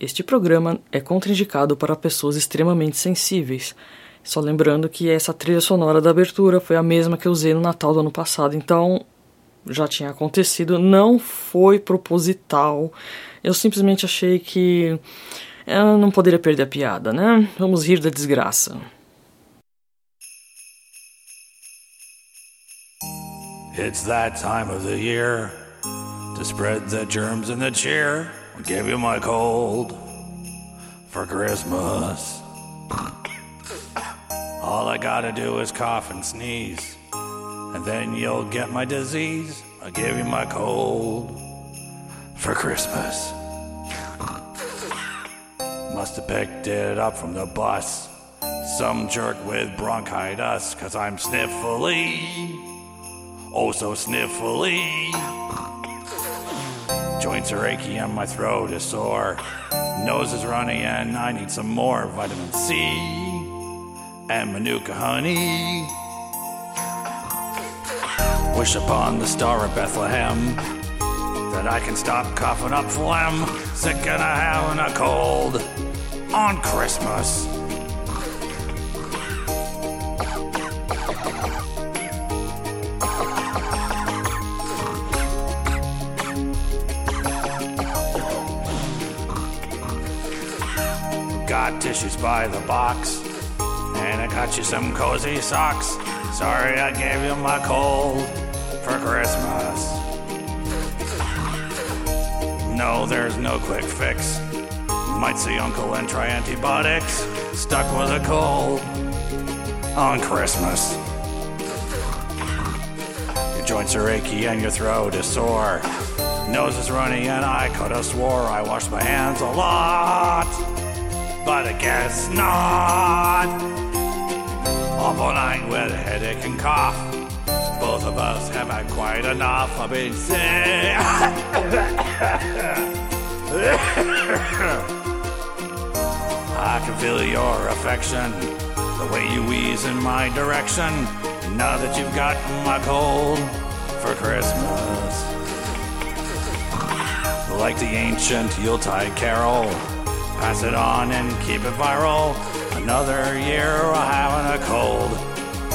Este programa é contraindicado para pessoas extremamente sensíveis. Só lembrando que essa trilha sonora da abertura foi a mesma que eu usei no Natal do ano passado, então já tinha acontecido, não foi proposital. Eu simplesmente achei que eu não poderia perder a piada, né? Vamos rir da desgraça. It's that time of the year to spread the germs and the cheer. Give you my cold for Christmas. All I gotta do is cough and sneeze, and then you'll get my disease. I'll give you my cold for Christmas. Must have picked it up from the bus. Some jerk with bronchitis, cause I'm sniffly. Oh, so sniffly. Joints are achy and my throat is sore. Nose is runny and I need some more vitamin C and Manuka honey. Wish upon the star of Bethlehem that I can stop coughing up phlegm, sick and a having a cold on Christmas. Tissues by the box, and I got you some cozy socks. Sorry I gave you my cold for Christmas. No, there's no quick fix. Might see Uncle and try antibiotics. Stuck with a cold on Christmas. Your joints are achy and your throat is sore. Nose is runny and I could have swore I washed my hands a lot. But I guess not. Awful night with a headache and cough. Both of us have had quite enough. of being sick. I can feel your affection, the way you wheeze in my direction. Now that you've got my cold for Christmas. Like the ancient Yuletide carol, pass it on and keep it viral. Another year of having a cold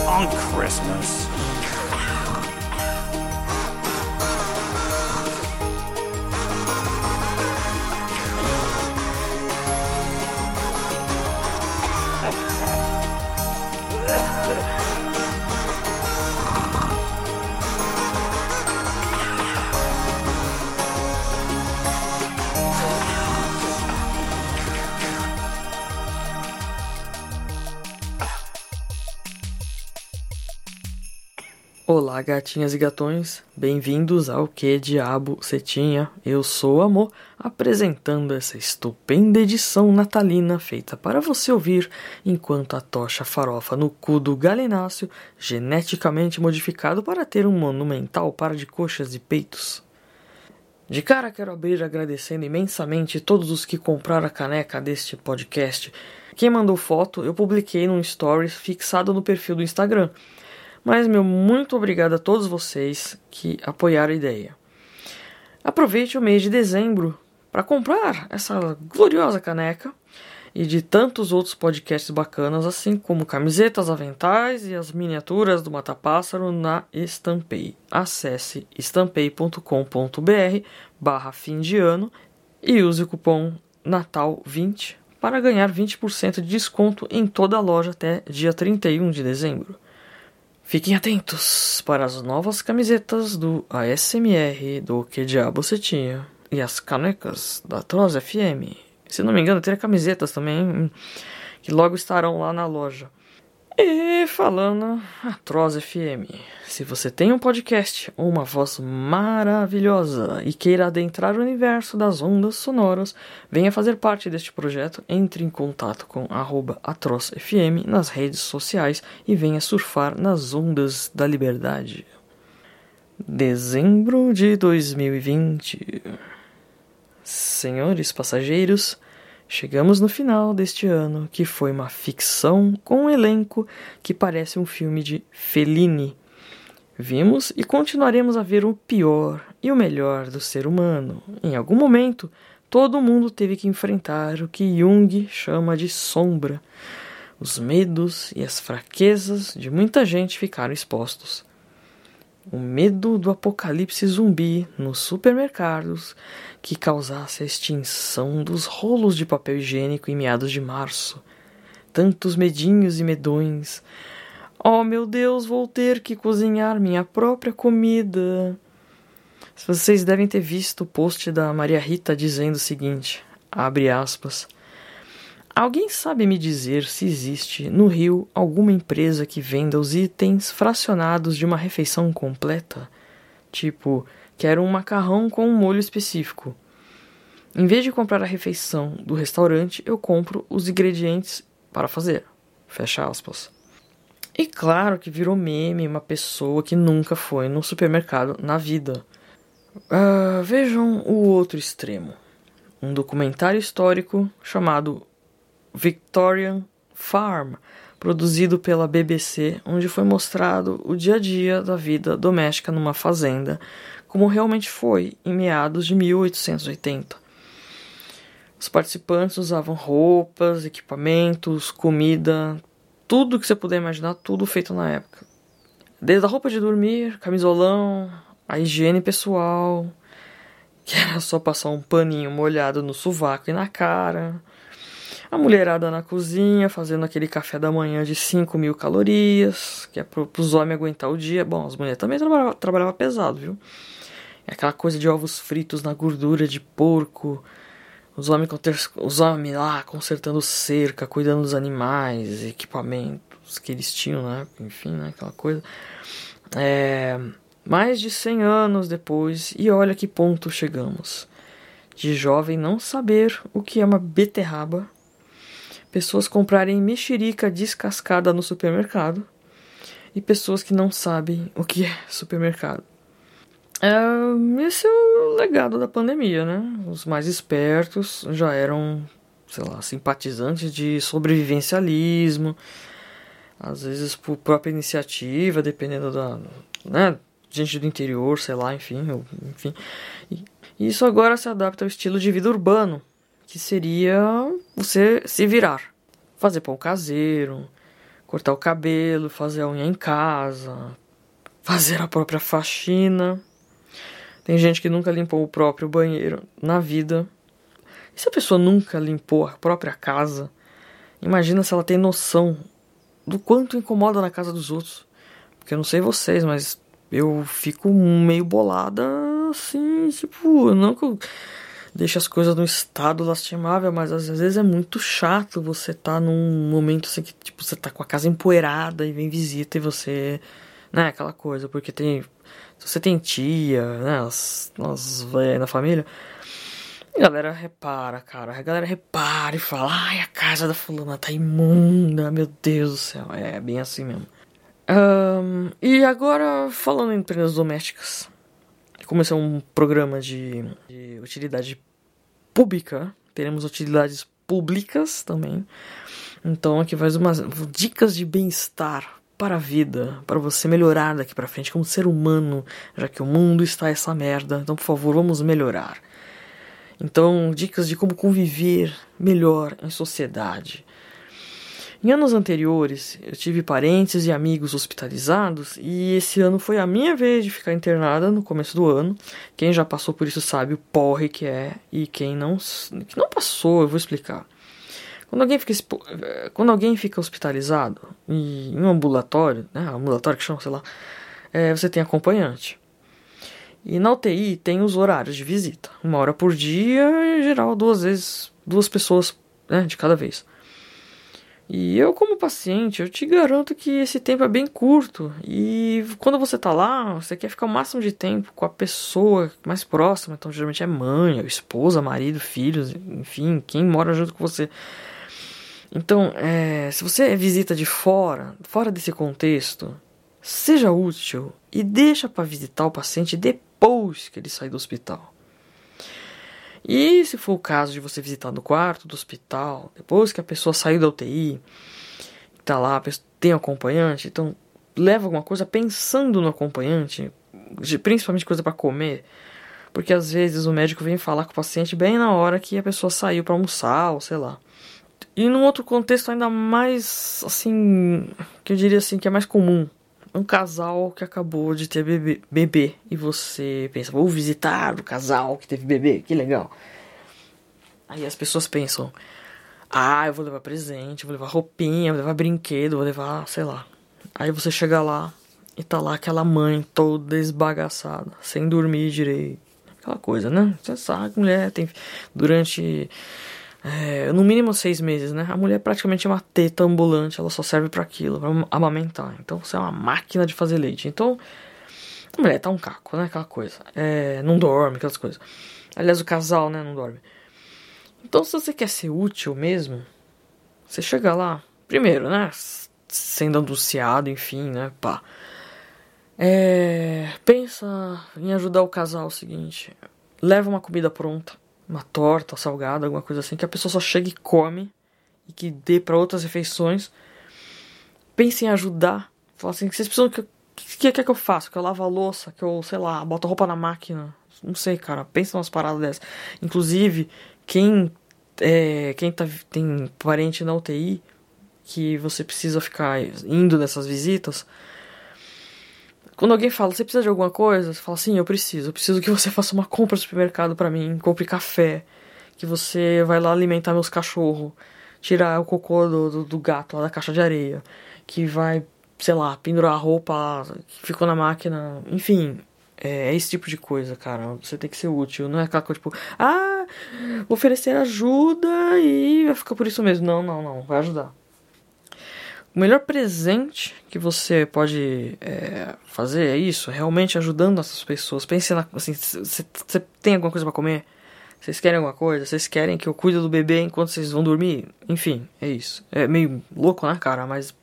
on Christmas. Olá, gatinhas e gatões, bem-vindos ao Que Diabo Cetinha. Eu sou o Amor, apresentando essa estupenda edição natalina feita para você ouvir enquanto a tocha farofa no cu do galenáceo, geneticamente modificado para ter um monumental par de coxas e peitos. De cara, quero abrir agradecendo imensamente todos os que compraram a caneca deste podcast. Quem mandou foto, eu publiquei num stories fixado no perfil do Instagram. Mas, meu, muito obrigado a todos vocês que apoiaram a ideia. Aproveite o mês de dezembro para comprar essa gloriosa caneca e de tantos outros podcasts bacanas, assim como camisetas, aventais e as miniaturas do Mata-Pássaro na Estampei. Acesse estampei.com.br barra fim de ano e use o cupom Natal20 para ganhar 20% de desconto em toda a loja até dia 31 de dezembro. Fiquem atentos para as novas camisetas do ASMR do Que Diabo Você Tinha e as canecas da Troz FM. Se não me engano, tem camisetas também que logo estarão lá na loja. E falando a Troz FM, se você tem um podcast ou uma voz maravilhosa e queira adentrar o universo das ondas sonoras, venha fazer parte deste projeto, entre em contato com @atrozfm nas redes sociais e venha surfar nas ondas da liberdade. Dezembro de 2020. Senhores passageiros, Chegamos no final deste ano, que foi uma ficção com um elenco que parece um filme de Fellini. Vimos e continuaremos a ver o pior e o melhor do ser humano. Em algum momento, todo mundo teve que enfrentar o que Jung chama de sombra. Os medos e as fraquezas de muita gente ficaram expostos. O medo do apocalipse zumbi nos supermercados que causasse a extinção dos rolos de papel higiênico em meados de março. Tantos medinhos e medões. Oh meu Deus, vou ter que cozinhar minha própria comida. Vocês devem ter visto o post da Maria Rita dizendo o seguinte: abre aspas. Alguém sabe me dizer se existe no Rio alguma empresa que venda os itens fracionados de uma refeição completa? Tipo, quero um macarrão com um molho específico. Em vez de comprar a refeição do restaurante, eu compro os ingredientes para fazer. Fecha aspas. E claro que virou meme uma pessoa que nunca foi no supermercado na vida. Uh, vejam o outro extremo. Um documentário histórico chamado Victorian Farm, produzido pela BBC, onde foi mostrado o dia a dia da vida doméstica numa fazenda, como realmente foi em meados de 1880. Os participantes usavam roupas, equipamentos, comida, tudo que você puder imaginar, tudo feito na época. Desde a roupa de dormir, camisolão, a higiene pessoal, que era só passar um paninho molhado no sovaco e na cara. A mulherada na cozinha, fazendo aquele café da manhã de 5 mil calorias, que é para os homens aguentar o dia. Bom, as mulheres também trabalhavam trabalhava pesado, viu? É aquela coisa de ovos fritos na gordura de porco. Os homens, os homens lá consertando cerca, cuidando dos animais, equipamentos que eles tinham, né? Enfim, né? aquela coisa. É mais de 100 anos depois, e olha que ponto chegamos. De jovem não saber o que é uma beterraba, pessoas comprarem mexerica descascada no supermercado e pessoas que não sabem o que é supermercado. É, esse é o legado da pandemia, né? Os mais espertos já eram, sei lá, simpatizantes de sobrevivencialismo, às vezes por própria iniciativa, dependendo da, né, gente do interior, sei lá, enfim, enfim. E isso agora se adapta ao estilo de vida urbano, que seria você se virar, fazer pão caseiro, cortar o cabelo, fazer a unha em casa, fazer a própria faxina. Tem gente que nunca limpou o próprio banheiro na vida. E se a pessoa nunca limpou a própria casa, imagina se ela tem noção do quanto incomoda na casa dos outros. Porque eu não sei vocês, mas eu fico meio bolada, assim, tipo, não que eu deixe as coisas no estado lastimável, mas às vezes é muito chato você tá num momento assim que, tipo, você tá com a casa empoeirada e vem visita e você, né, aquela coisa, porque tem, se você tem tia, né, as, as velhas na família, a galera repara, cara, a galera repara e fala, ai, a casa da fulana tá imunda, meu Deus do céu, é bem assim mesmo. Um, e agora, falando em empresas domésticas, como esse é um programa de, de utilidade pública, teremos utilidades públicas também. Então, aqui vai umas dicas de bem-estar para a vida, para você melhorar daqui para frente como ser humano, já que o mundo está essa merda. Então, por favor, vamos melhorar. Então, dicas de como conviver melhor em sociedade. Em anos anteriores, eu tive parentes e amigos hospitalizados e esse ano foi a minha vez de ficar internada no começo do ano. Quem já passou por isso sabe o porre que é e quem não, que não passou, eu vou explicar. Quando alguém fica, quando alguém fica hospitalizado em um ambulatório, né, ambulatório que chama, sei lá, é, você tem acompanhante. E na UTI tem os horários de visita, uma hora por dia, em geral duas vezes, duas pessoas né, de cada vez. E eu, como paciente, eu te garanto que esse tempo é bem curto. E quando você tá lá, você quer ficar o máximo de tempo com a pessoa mais próxima. Então, geralmente é mãe, esposa, marido, filhos, enfim, quem mora junto com você. Então, é, se você visita de fora, fora desse contexto, seja útil e deixa para visitar o paciente depois que ele sair do hospital. E se for o caso de você visitar no quarto do hospital, depois que a pessoa saiu da UTI, tá lá, tem acompanhante, então leva alguma coisa pensando no acompanhante, principalmente coisa para comer, Porque às vezes o médico vem falar com o paciente bem na hora que a pessoa saiu para almoçar, ou sei lá. E num outro contexto ainda mais, assim, que eu diria assim, que é mais comum. Um casal que acabou de ter bebê, bebê e você pensa, vou visitar o casal que teve bebê, que legal. Aí as pessoas pensam, ah, eu vou levar presente, vou levar roupinha, vou levar brinquedo, vou levar, sei lá. Aí você chega lá e tá lá aquela mãe toda esbagaçada, sem dormir direito. Aquela coisa, né? Você sabe mulher tem. Durante. É, no mínimo seis meses, né? A mulher é praticamente uma teta ambulante, ela só serve para aquilo, pra amamentar. Então você é uma máquina de fazer leite. Então, a mulher tá um caco, né? Aquela coisa. É, não dorme, aquelas coisas. Aliás, o casal, né? Não dorme. Então, se você quer ser útil mesmo, você chega lá, primeiro, né? Sendo anunciado, enfim, né? Pá. É, pensa em ajudar o casal o seguinte: leva uma comida pronta, uma torta, salgada, alguma coisa assim, que a pessoa só chega e come e que dê para outras refeições. Pense em ajudar. Fala assim: vocês precisam que. O que, que é que eu faço? Que eu lavo a louça? Que eu, sei lá, boto a roupa na máquina? Não sei, cara. Pensa umas paradas dessas. Inclusive, quem, é, quem tá, tem parente na UTI que você precisa ficar indo nessas visitas quando alguém fala, você precisa de alguma coisa? Você fala, sim, eu preciso. Eu preciso que você faça uma compra no supermercado para mim, compre café, que você vai lá alimentar meus cachorros, tirar o cocô do, do, do gato lá da caixa de areia, que vai, sei lá, pendurar a roupa que ficou na máquina, enfim. É, é esse tipo de coisa, cara. Você tem que ser útil. Não é aquela coisa tipo, ah, oferecer ajuda e vai ficar por isso mesmo. Não, não, não. Vai ajudar. O melhor presente que você pode é, fazer é isso, realmente ajudando essas pessoas. Pense na, assim, você tem alguma coisa para comer? Vocês querem alguma coisa? Vocês querem que eu cuide do bebê enquanto vocês vão dormir? Enfim, é isso. É meio louco, né, cara? Mas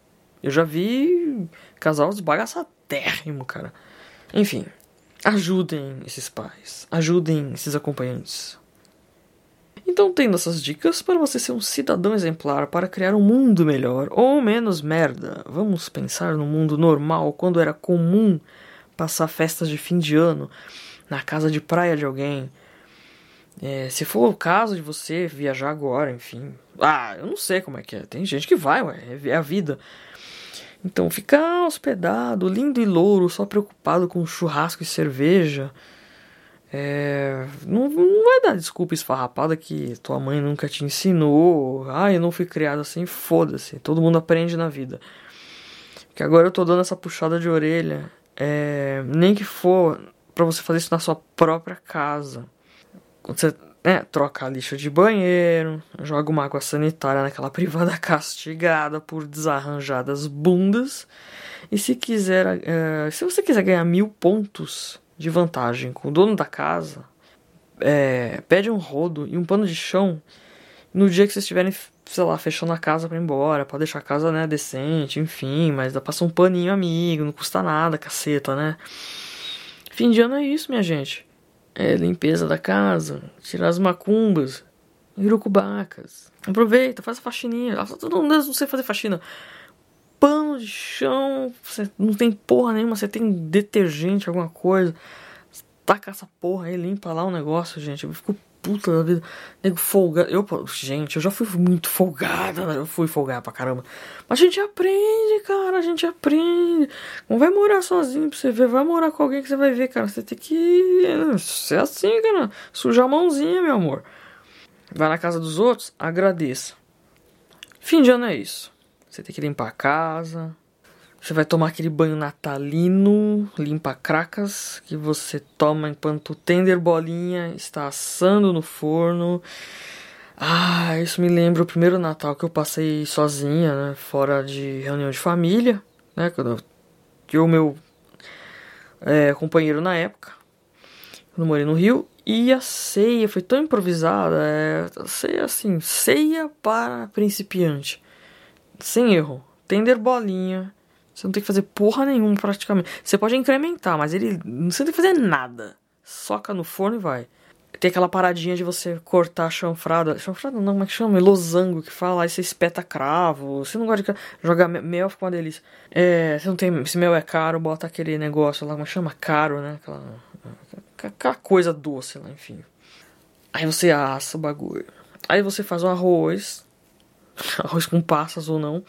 eu já vi casal desbagaçatérrimo, cara. Enfim, ajudem esses pais. Ajudem esses acompanhantes. Então, tendo essas dicas para você ser um cidadão exemplar para criar um mundo melhor ou menos merda, vamos pensar no mundo normal quando era comum passar festas de fim de ano na casa de praia de alguém. É, se for o caso de você viajar agora, enfim. Ah, eu não sei como é que é. Tem gente que vai, ué, é a vida. Então, ficar hospedado, lindo e louro, só preocupado com churrasco e cerveja é, não, não vai dar desculpa esfarrapada que tua mãe nunca te ensinou. Ah, eu não fui criado assim, foda-se. Todo mundo aprende na vida. Que agora eu tô dando essa puxada de orelha. É, nem que for para você fazer isso na sua própria casa. Quando você né, troca a lixa de banheiro, joga uma água sanitária naquela privada castigada por desarranjadas bundas. E se quiser, é, se você quiser ganhar mil pontos de vantagem com o dono da casa, é, pede um rodo e um pano de chão no dia que vocês estiverem, sei lá, fechando a casa para ir embora, para deixar a casa, né, decente, enfim, mas dá pra passar um paninho amigo, não custa nada, caceta, né? Fim de ano é isso, minha gente. É limpeza da casa, tirar as macumbas, irucubacas. Aproveita, faz a faxininha. Todo mundo não sei fazer faxina pano de chão, você não tem porra nenhuma, você tem detergente, alguma coisa. Taca essa porra aí, limpa lá o negócio, gente. Eu fico puta da vida. Nego folgado. Eu, gente, eu já fui muito folgada, eu fui folgada pra caramba. Mas a gente aprende, cara, a gente aprende. Não vai morar sozinho pra você ver, vai morar com alguém que você vai ver, cara. Você tem que ser assim, cara. Sujar a mãozinha, meu amor. Vai na casa dos outros, agradeça. Fim de ano é isso. Você tem que limpar a casa. Você vai tomar aquele banho natalino, limpa cracas, que você toma enquanto o tender bolinha está assando no forno. Ah, isso me lembra o primeiro Natal que eu passei sozinha, né? Fora de reunião de família, né? Quando eu, o meu é, companheiro na época, quando morei no Rio. E a ceia foi tão improvisada, é, ceia assim, ceia para principiante sem erro. Tender bolinha. Você não tem que fazer porra nenhuma praticamente. Você pode incrementar, mas ele. Você não tem que fazer nada. Soca no forno e vai. Tem aquela paradinha de você cortar a chanfrada. Chanfrada não, como é que chama? Losango que fala. Aí você espeta cravo. Você não gosta de jogar mel, fica uma delícia. É, você não tem. Se mel é caro, bota aquele negócio lá, como chama? Caro, né? Aquela, aquela coisa doce lá, enfim. Aí você assa o bagulho. Aí você faz o arroz, arroz com passas ou não,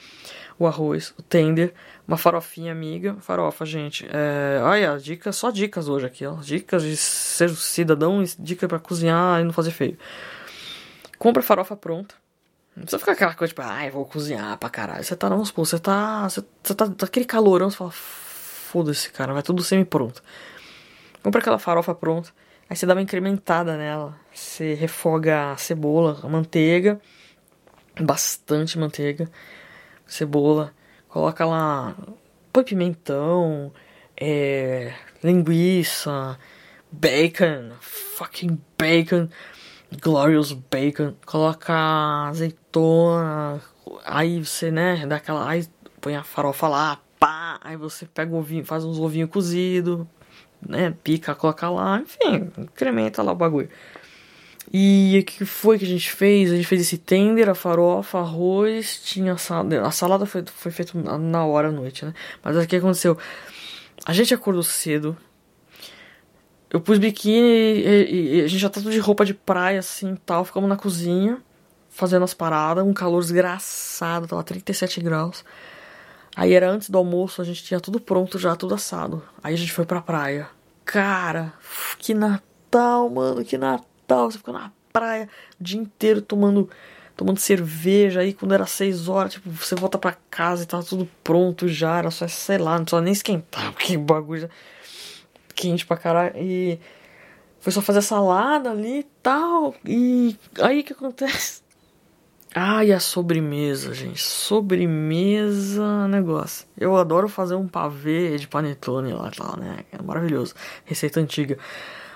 o arroz, o tender, uma farofinha amiga, farofa, gente. É, olha, dicas, só dicas hoje aqui, ó. Dicas de ser cidadão, dica para cozinhar e não fazer feio. Compra farofa pronta. Não precisa ficar aquela coisa tipo, ai, vou cozinhar pra caralho. Você tá, vamos supor, você tá. Você, você tá daquele calorão, você fala, foda-se, cara, vai tudo semi-pronto. Compra aquela farofa pronta. Aí você dá uma incrementada nela. Você refoga a cebola, a manteiga. Bastante manteiga. Cebola. Coloca lá. Põe pimentão. É, linguiça. Bacon. Fucking bacon. Glorious Bacon, coloca azeitona, aí você, né, dá aquela, aí põe a farofa lá, pá, aí você pega o ovinho, faz uns ovinhos cozidos, né, pica, coloca lá, enfim, incrementa lá o bagulho. E o que foi que a gente fez? A gente fez esse tender, a farofa, arroz, tinha salada. A salada foi, foi feita na hora à noite, né? Mas o que aconteceu? A gente acordou cedo, eu pus biquíni e, e, a gente já tá tudo de roupa de praia assim tal. Ficamos na cozinha fazendo as paradas, um calor desgraçado, tava 37 graus. Aí era antes do almoço, a gente tinha tudo pronto já, tudo assado. Aí a gente foi pra praia. Cara, que Natal, mano, que Natal. Você fica na praia o dia inteiro tomando tomando cerveja. Aí quando era 6 horas, tipo, você volta pra casa e tava tudo pronto já. Era só, sei lá, não precisava nem esquentar, porque bagulho quente pra caralho. E foi só fazer salada ali e tal. E aí o que acontece? Ah, e a sobremesa, gente. Sobremesa, negócio. Eu adoro fazer um pavê de panetone lá e tal, né? É maravilhoso. Receita antiga.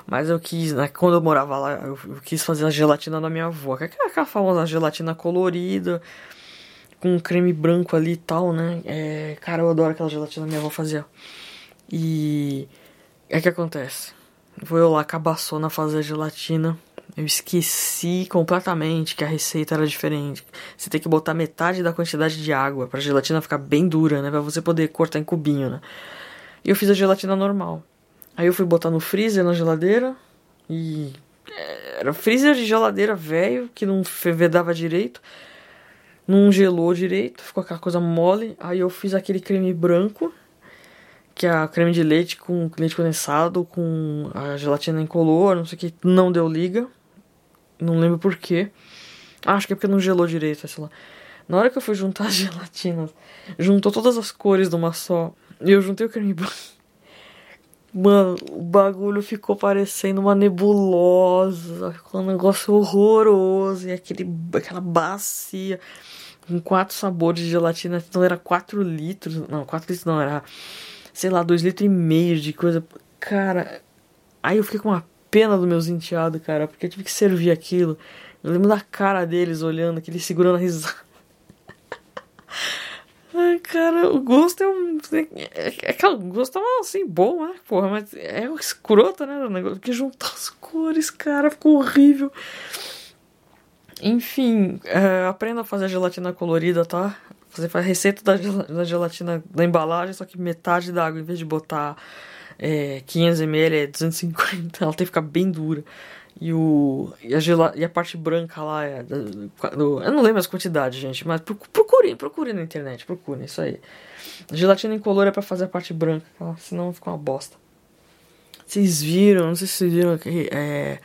Mas eu quis, né, quando eu morava lá, eu, eu quis fazer a gelatina da minha avó. É aquela famosa gelatina colorida, com creme branco ali e tal, né? É, cara, eu adoro aquela gelatina que minha avó fazia. E é que acontece. Vou eu lá cabaçona fazer a gelatina. Eu esqueci completamente que a receita era diferente. Você tem que botar metade da quantidade de água pra gelatina ficar bem dura, né? Pra você poder cortar em cubinho, né? E eu fiz a gelatina normal. Aí eu fui botar no freezer, na geladeira. E. Era freezer de geladeira velho, que não vedava direito. Não gelou direito, ficou aquela coisa mole. Aí eu fiz aquele creme branco que a creme de leite com leite condensado, com a gelatina incolor, não sei o que, não deu liga. Não lembro porquê. Acho que é porque não gelou direito, sei lá. Na hora que eu fui juntar as gelatinas, juntou todas as cores de uma só. E eu juntei o creme branco. Mano, o bagulho ficou parecendo uma nebulosa. Ficou um negócio horroroso. E aquele, aquela bacia com quatro sabores de gelatina. Então era 4 litros. Não, 4 litros não, era sei lá, dois litros e meio de coisa. Cara, aí eu fiquei com uma pena dos meus enteados, cara, porque eu tive que servir aquilo. Eu lembro da cara deles olhando, aquele segurando a risada. Cara, o gosto é um. É, é que o gosto é assim, bom, né? Porra, mas é escroto, né? O negócio que juntar as cores, cara, ficou horrível. Enfim, é, aprenda a fazer gelatina colorida, tá? Você faz a receita da, da gelatina da embalagem, só que metade da água, em vez de botar é, 500ml, é 250, ela tem que ficar bem dura. E, o, e, a, gela, e a parte branca lá é. Do, eu não lembro as quantidades, gente, mas procurem, procurem na internet, procurem, isso aí. Gelatina incolor é pra fazer a parte branca, senão fica uma bosta. Vocês viram, não sei se vocês viram aqui, é.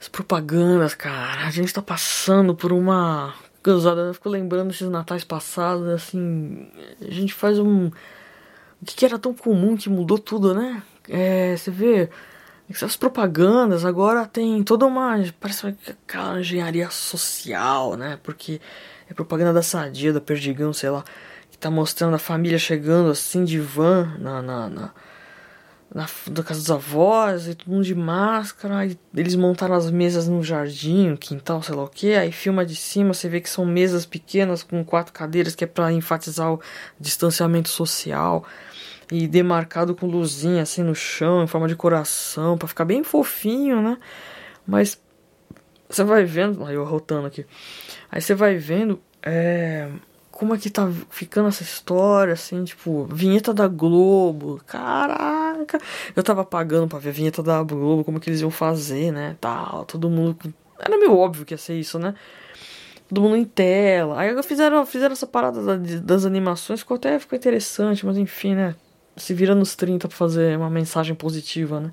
As propagandas, cara. A gente tá passando por uma Gozada, eu fico lembrando esses natais passados, assim. A gente faz um. O que, que era tão comum que mudou tudo, né? É, você vê. Essas propagandas agora tem toda uma. Parece aquela engenharia social, né? Porque é propaganda da Sadia, da Perdigão, sei lá. Que tá mostrando a família chegando assim de van na, na, na na casa dos avós, e todo mundo de máscara, eles montaram as mesas no jardim, quintal, sei lá o que, aí filma de cima, você vê que são mesas pequenas com quatro cadeiras, que é para enfatizar o distanciamento social, e demarcado com luzinha assim no chão, em forma de coração, para ficar bem fofinho, né? Mas você vai vendo, aí eu rotando aqui, aí você vai vendo, é como é que tá ficando essa história, assim, tipo, vinheta da Globo, caraca. Eu tava pagando pra ver a vinheta da Globo, como que eles iam fazer, né? Tal, todo mundo. Era meio óbvio que ia ser isso, né? Todo mundo em tela. Aí fizeram, fizeram essa parada das animações, ficou até ficou interessante, mas enfim, né? Se vira nos 30 pra fazer uma mensagem positiva, né?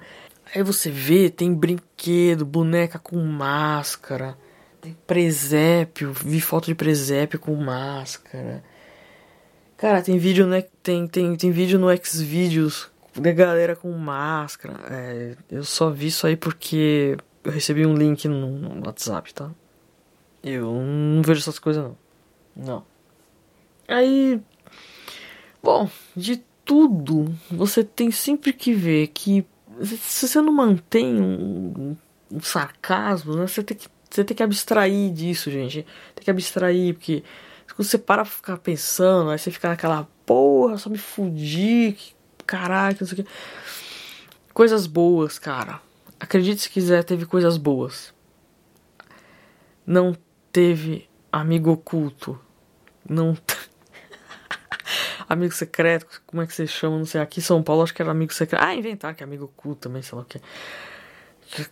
Aí você vê, tem brinquedo, boneca com máscara, tem presépio, vi foto de presépio com máscara. Cara, tem vídeo, né? Tem, tem, tem vídeo no Xvideos da galera com máscara. É, eu só vi isso aí porque eu recebi um link no, no WhatsApp, tá? Eu não vejo essas coisas não. Não. Aí. Bom, de tudo, você tem sempre que ver que se você não mantém um, um sarcasmo, né, você tem que você tem que abstrair disso, gente. Tem que abstrair, porque quando você para pra ficar pensando, aí você fica naquela porra, só me fudi, que caralho, não sei o que. Coisas boas, cara. Acredite se quiser, teve coisas boas. Não teve amigo oculto. Não. Amigo secreto, como é que você chama? Não sei. Aqui em São Paulo acho que era amigo secreto. Ah, inventar que é amigo oculto também, sei lá o que.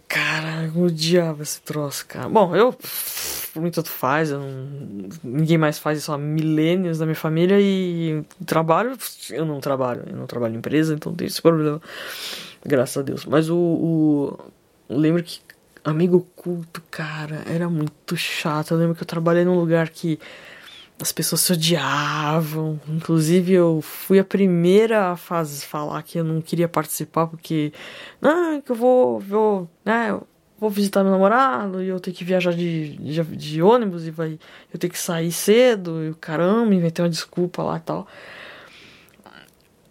Cara, eu odiava esse troço, cara. Bom, eu. Por mim, tanto faz. Não, ninguém mais faz isso há milênios na minha família. E trabalho. Eu não trabalho. Eu não trabalho em empresa, então tem esse problema. Graças a Deus. Mas o. o lembro que amigo culto, cara, era muito chato. Eu lembro que eu trabalhei num lugar que as pessoas se odiavam. Inclusive, eu fui a primeira a faz, falar que eu não queria participar porque. Não, que eu vou. vou né, eu vou visitar meu namorado e eu tenho que viajar de, de, de ônibus e vai, eu tenho que sair cedo. E caramba, inventei uma desculpa lá e tal.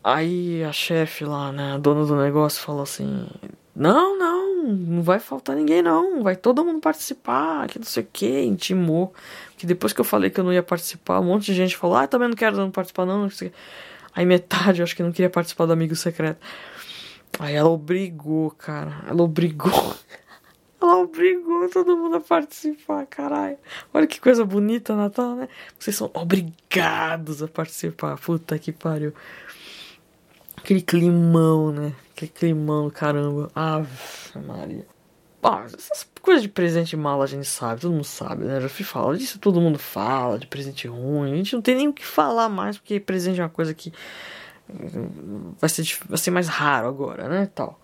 Aí a chefe lá, né, a dona do negócio, falou assim: Não, não, não vai faltar ninguém não, vai todo mundo participar, que não sei o que, intimou que depois que eu falei que eu não ia participar, um monte de gente falou, ah, também não quero não participar não. Aí metade eu acho que não queria participar do Amigo Secreto. Aí ela obrigou, cara. Ela obrigou. Ela obrigou todo mundo a participar, caralho. Olha que coisa bonita, Natal, né? Vocês são obrigados a participar. Puta que pariu. Aquele climão, né? Aquele climão, caramba. Ave Maria. Ah, essas coisas de presente mal a gente sabe, todo mundo sabe, né? Já fui falar disso, todo mundo fala, de presente ruim. A gente não tem nem o que falar mais, porque presente é uma coisa que hum, vai ser, vai ser mais raro agora, né? Tal.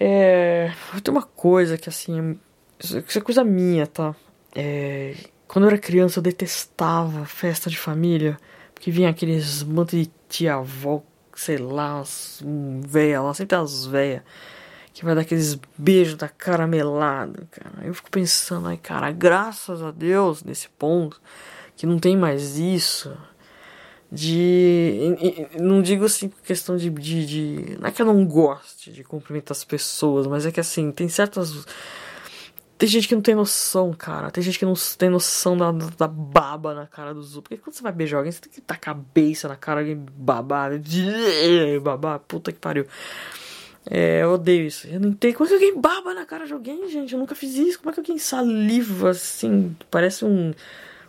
É. Tem uma coisa que assim. Isso é coisa minha, tá? É, quando eu era criança eu detestava festa de família, porque vinha aqueles monte de tia-avó, sei lá, umas um, véia lá, sempre as véias que vai dar aqueles beijos da caramelada, cara. Eu fico pensando, ai, cara, graças a Deus nesse ponto que não tem mais isso. De. Não digo assim questão de, de, de. Não é que eu não goste de cumprimentar as pessoas, mas é que assim, tem certas. Tem gente que não tem noção, cara. Tem gente que não tem noção da, da baba na cara dos outros. Porque quando você vai beijar alguém, você tem que dar cabeça na cara de babar. Babar, puta que pariu. É, eu odeio isso. Eu não entendo. Como é que alguém baba na cara de alguém, gente? Eu nunca fiz isso. Como é que alguém saliva assim? Parece um.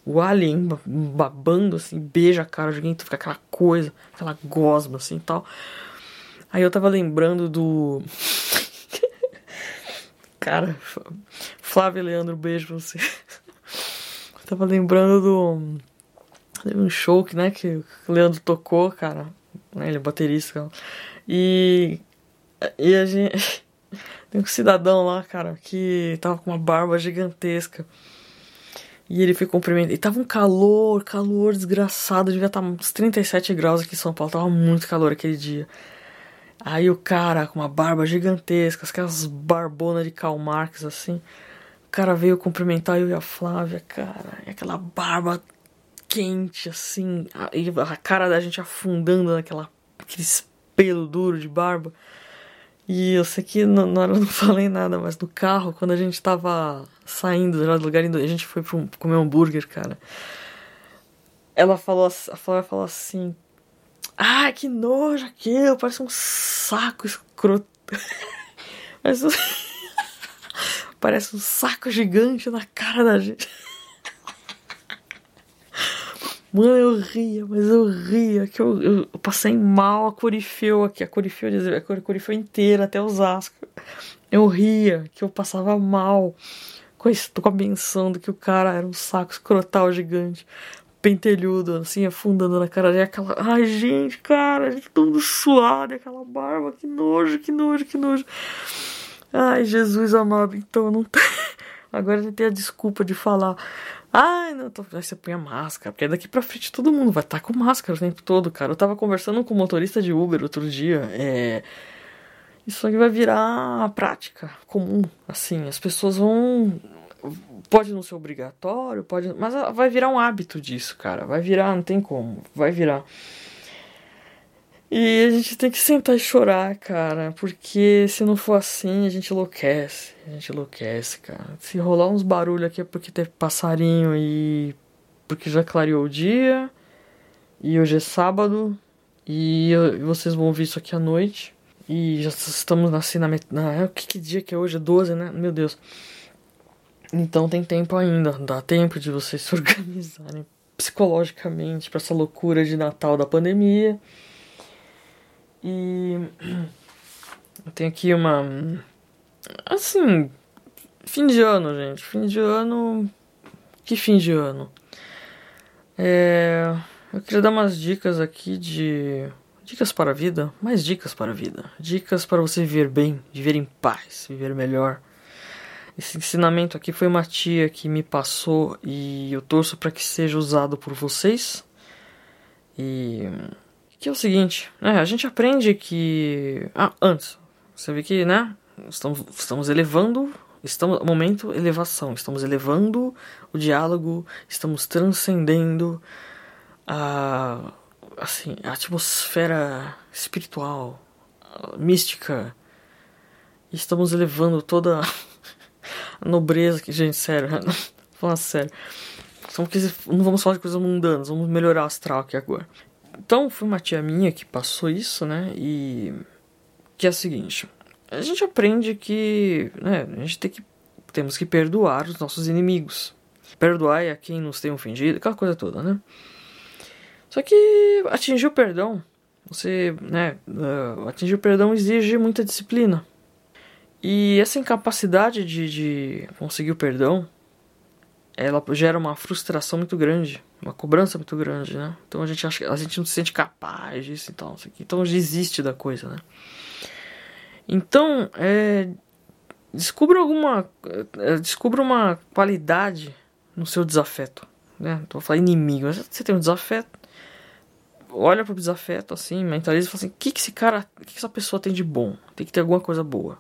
O alien babando assim, beija a cara de alguém, tu fica aquela coisa, aquela gosma assim e tal. Aí eu tava lembrando do. Cara, Flávio e Leandro, beijo pra você. Eu tava lembrando do. Teve um show que, né, que o Leandro tocou, cara. Né, ele é baterista. E e a gente. Tem um cidadão lá, cara, que tava com uma barba gigantesca. E ele foi cumprimentar. E tava um calor, calor desgraçado. Devia estar tá uns 37 graus aqui em São Paulo. Tava muito calor aquele dia. Aí o cara com uma barba gigantesca, aquelas barbonas de Karl Marx assim. O cara veio cumprimentar eu e a Flávia, cara. E aquela barba quente assim. E a cara da gente afundando naquela. aquele pelo duro de barba. E eu sei que na hora eu não falei nada, mas no carro, quando a gente tava saindo do lugar, a gente foi pra um, comer um hambúrguer, cara. Ela falou, a Flávia falou assim: Ah, que nojo aquilo, parece um saco escroto. parece, um... parece um saco gigante na cara da gente. Mano, eu ria, mas eu ria, que eu, eu, eu passei mal a Corifeu aqui, a Corifeu, a Corifeu inteira, até os ascos. Eu ria, que eu passava mal com a, com a benção do que o cara era um saco escrotal gigante, pentelhudo, assim, afundando na cara dele, aquela, ai gente, cara, todo suado, aquela barba, que nojo, que nojo, que nojo. Ai, Jesus amado, então não tem. Agora não tem a desculpa de falar. Ai, não, tô... aí você põe a máscara, porque daqui pra frente todo mundo vai estar tá com máscara o tempo todo, cara. Eu tava conversando com um motorista de Uber outro dia, é. Isso aí vai virar prática comum, assim, as pessoas vão. Pode não ser obrigatório, pode. Mas vai virar um hábito disso, cara. Vai virar, não tem como. Vai virar. E a gente tem que sentar e chorar, cara, porque se não for assim, a gente enlouquece. A gente enlouquece, cara. Se rolar uns barulhos aqui é porque teve passarinho e. porque já clareou o dia. E hoje é sábado. E vocês vão ouvir isso aqui à noite. E já estamos assim na. na que, que dia que é hoje? É 12, né? Meu Deus. Então tem tempo ainda. Dá tempo de vocês se organizarem psicologicamente para essa loucura de Natal da pandemia. E eu tenho aqui uma. Assim. Fim de ano, gente. Fim de ano. Que fim de ano? É. Eu queria dar umas dicas aqui de. Dicas para a vida? Mais dicas para a vida. Dicas para você viver bem, viver em paz, viver melhor. Esse ensinamento aqui foi uma tia que me passou e eu torço para que seja usado por vocês. E que é o seguinte, né? A gente aprende que. Ah, antes. Você vê que, né? Estamos, estamos elevando. Estamos. Momento elevação. Estamos elevando o diálogo. Estamos transcendendo a. Assim, a atmosfera espiritual, mística. Estamos elevando toda a nobreza que, gente, sério. Falando sério. Não vamos falar de coisas mundanas, vamos melhorar astral aqui agora. Então, foi uma tia minha que passou isso, né? E. Que é o seguinte: a gente aprende que. Né, a gente tem que. Temos que perdoar os nossos inimigos. Perdoar a quem nos tem ofendido, aquela coisa toda, né? Só que atingir o perdão, você, né? Uh, atingir o perdão exige muita disciplina. E essa incapacidade de, de conseguir o perdão, ela gera uma frustração muito grande uma cobrança muito grande, né? Então a gente acha, a gente não se sente capaz disso e tal, então desiste da coisa, né? Então, é, descubra alguma, é, descubra uma qualidade no seu desafeto, né? Vou falar inimigo, você tem um desafeto, olha pro desafeto assim, mentaliza e fala assim, o que que esse cara, que, que essa pessoa tem de bom? Tem que ter alguma coisa boa.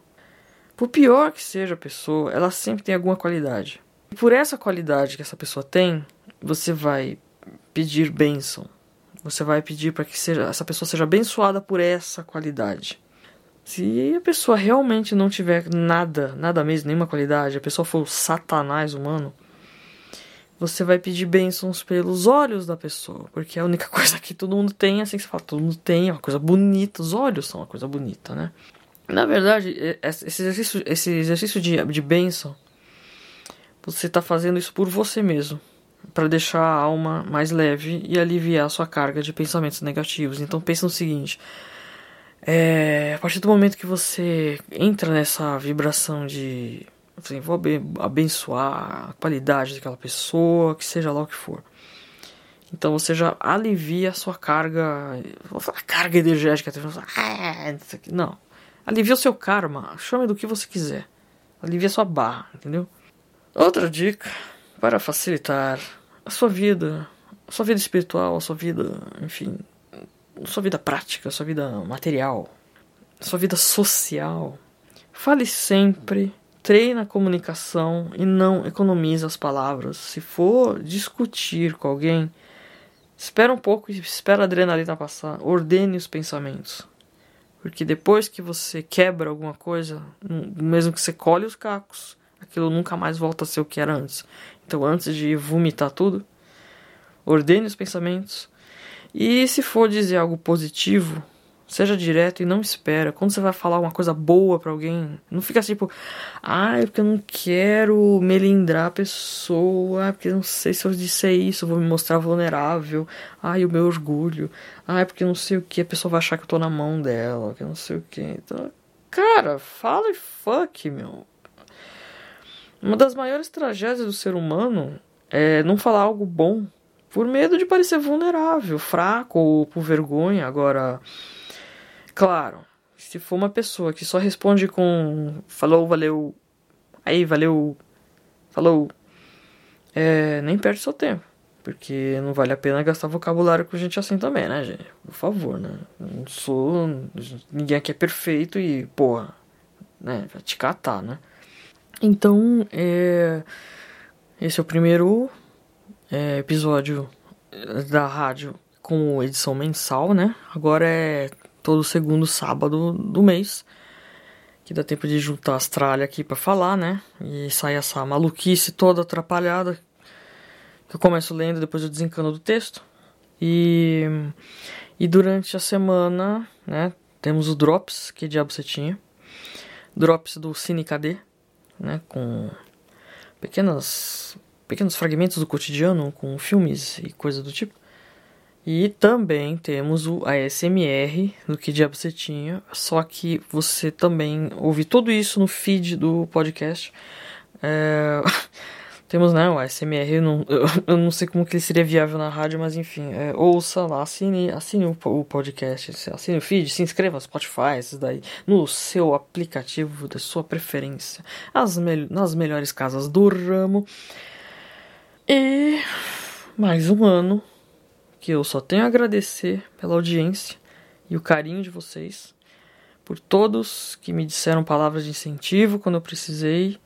Por pior que seja a pessoa, ela sempre tem alguma qualidade. E por essa qualidade que essa pessoa tem, você vai pedir bênção. Você vai pedir para que seja, essa pessoa seja abençoada por essa qualidade. Se a pessoa realmente não tiver nada, nada mesmo, nenhuma qualidade, a pessoa for o satanás humano, você vai pedir bênçãos pelos olhos da pessoa, porque é a única coisa que todo mundo tem, assim que você fala, todo mundo tem, é uma coisa bonita, os olhos são uma coisa bonita, né? Na verdade, esse exercício, esse exercício de, de bênção, você está fazendo isso por você mesmo para deixar a alma mais leve e aliviar sua carga de pensamentos negativos. Então pense no seguinte: é, a partir do momento que você entra nessa vibração de assim, vou abençoar a qualidade daquela pessoa, que seja lá o que for. Então você já alivia a sua carga, vou falar carga energética, ah, não. Alivia o seu karma, chame do que você quiser. Alivia a sua barra, entendeu? Outra dica para facilitar a sua vida, a sua vida espiritual, a sua vida, enfim, a sua vida prática, a sua vida material, a sua vida social. Fale sempre, treine a comunicação e não economize as palavras. Se for discutir com alguém, espera um pouco e espera a adrenalina passar. Ordene os pensamentos. Porque depois que você quebra alguma coisa, mesmo que você colhe os cacos, aquilo nunca mais volta a ser o que era antes. Então, antes de vomitar tudo, ordene os pensamentos. E se for dizer algo positivo, Seja direto e não espera. Quando você vai falar uma coisa boa para alguém, não fica assim, tipo, ah, é porque eu não quero melindrar a pessoa, porque eu não sei se eu disser isso, eu vou me mostrar vulnerável. Ai, o meu orgulho. Ah, é porque não sei o que, a pessoa vai achar que eu tô na mão dela, que eu não sei o que. Então, cara, fala e fuck, meu. Uma das maiores tragédias do ser humano é não falar algo bom por medo de parecer vulnerável, fraco ou por vergonha. Agora, claro, se for uma pessoa que só responde com falou, valeu, aí, valeu, falou, é, nem perde seu tempo. Porque não vale a pena gastar vocabulário com gente assim também, né, gente? Por favor, né? Não sou. Ninguém aqui é perfeito e, porra, né? Vai te catar, né? Então, é. Esse é o primeiro é, episódio da rádio com edição mensal, né? Agora é todo segundo sábado do mês. Que dá tempo de juntar as tralhas aqui para falar, né? E sai essa maluquice toda atrapalhada. Que eu começo lendo, depois eu desencano do texto. E, e durante a semana, né? Temos o Drops, que diabo você tinha? Drops do Cine KD, né? Com pequenas pequenos fragmentos do cotidiano com filmes e coisa do tipo. E também temos o ASMR do que diabo você tinha, só que você também ouve tudo isso no feed do podcast. É... temos né, o ASMR, não, eu não sei como que ele seria viável na rádio, mas enfim, é, ouça lá, assine, assine o, o, podcast, assine o feed, se inscreva no Spotify, esses daí, no seu aplicativo da sua preferência, as me nas melhores casas do ramo. E mais um ano que eu só tenho a agradecer pela audiência e o carinho de vocês, por todos que me disseram palavras de incentivo quando eu precisei.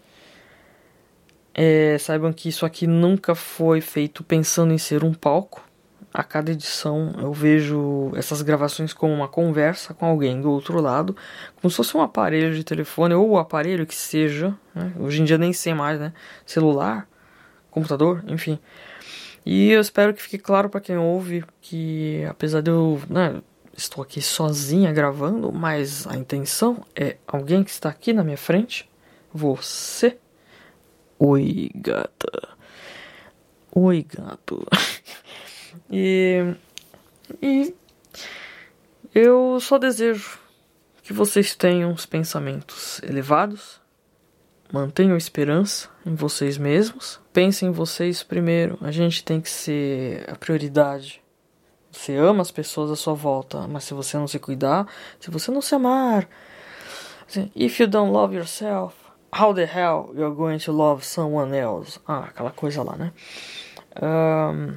É, saibam que isso aqui nunca foi feito pensando em ser um palco. A cada edição eu vejo essas gravações como uma conversa com alguém do outro lado, como se fosse um aparelho de telefone ou o aparelho que seja. Né? Hoje em dia nem sei mais, né? Celular computador, enfim. E eu espero que fique claro para quem ouve que, apesar de eu, né, estou aqui sozinha gravando, mas a intenção é alguém que está aqui na minha frente, você. Oi, gata. Oi, gato. e, e eu só desejo que vocês tenham os pensamentos elevados Mantenham esperança em vocês mesmos. Pensem em vocês primeiro. A gente tem que ser a prioridade. Você ama as pessoas à sua volta, mas se você não se cuidar, se você não se amar, assim, if you don't love yourself, how the hell you're going to love someone else? Ah, aquela coisa lá, né? Um,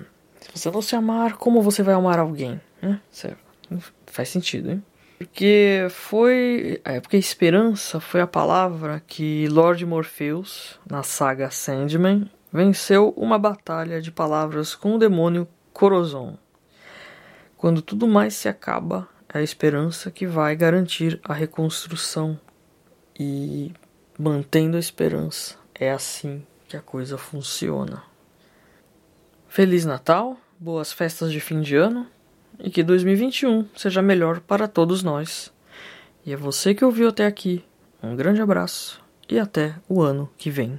se você não se amar, como você vai amar alguém? Né? Faz sentido, hein? Porque foi. É, porque esperança foi a palavra que Lord Morpheus, na saga Sandman, venceu uma batalha de palavras com o demônio Corozon. Quando tudo mais se acaba, é a esperança que vai garantir a reconstrução. E mantendo a esperança, é assim que a coisa funciona. Feliz Natal, boas festas de fim de ano e que 2021 seja melhor para todos nós. E é você que ouviu até aqui. Um grande abraço e até o ano que vem.